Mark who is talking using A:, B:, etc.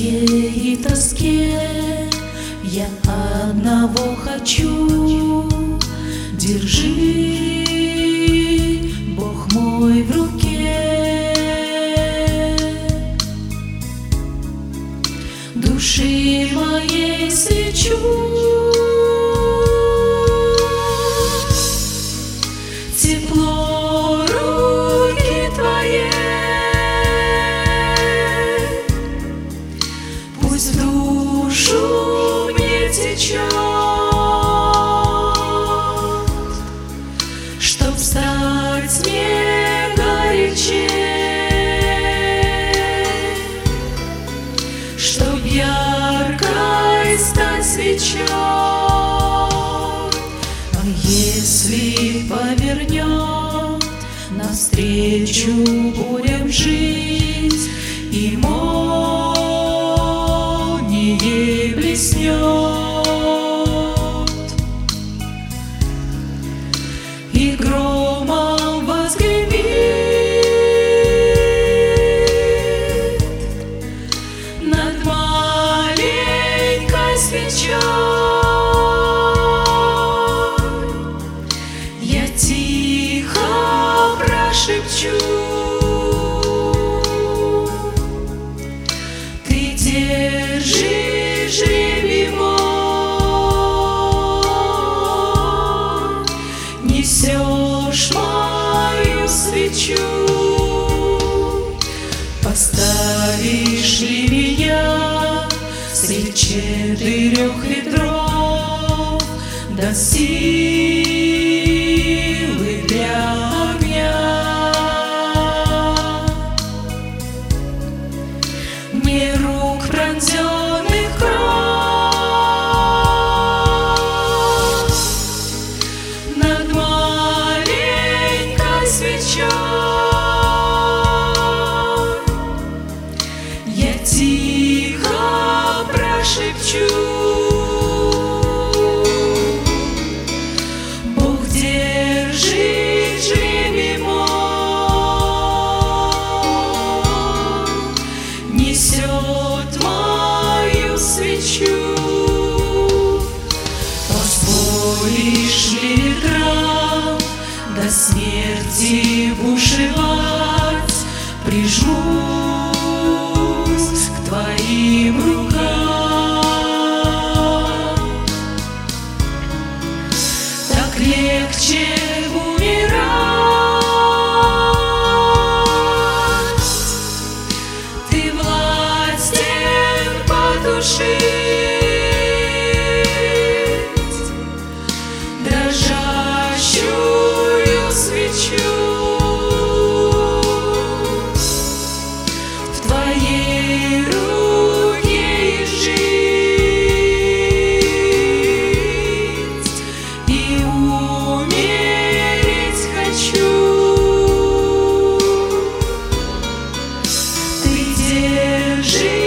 A: В тоске. Я одного хочу. Держи, Бог мой, в руке. Души моей свечу если повернет навстречу бурям жить, и молнией блеснет, держи жребий мой. Несешь мою свечу. Поставишь ли меня Средь четырех ветров До силы для огня? Не Несет мою свечу. Позволишь ли ветрам До смерти бушевать Прижмусь к твоим рукам. Легче потушить дрожащую свечу. В твоей руке жизнь. несешь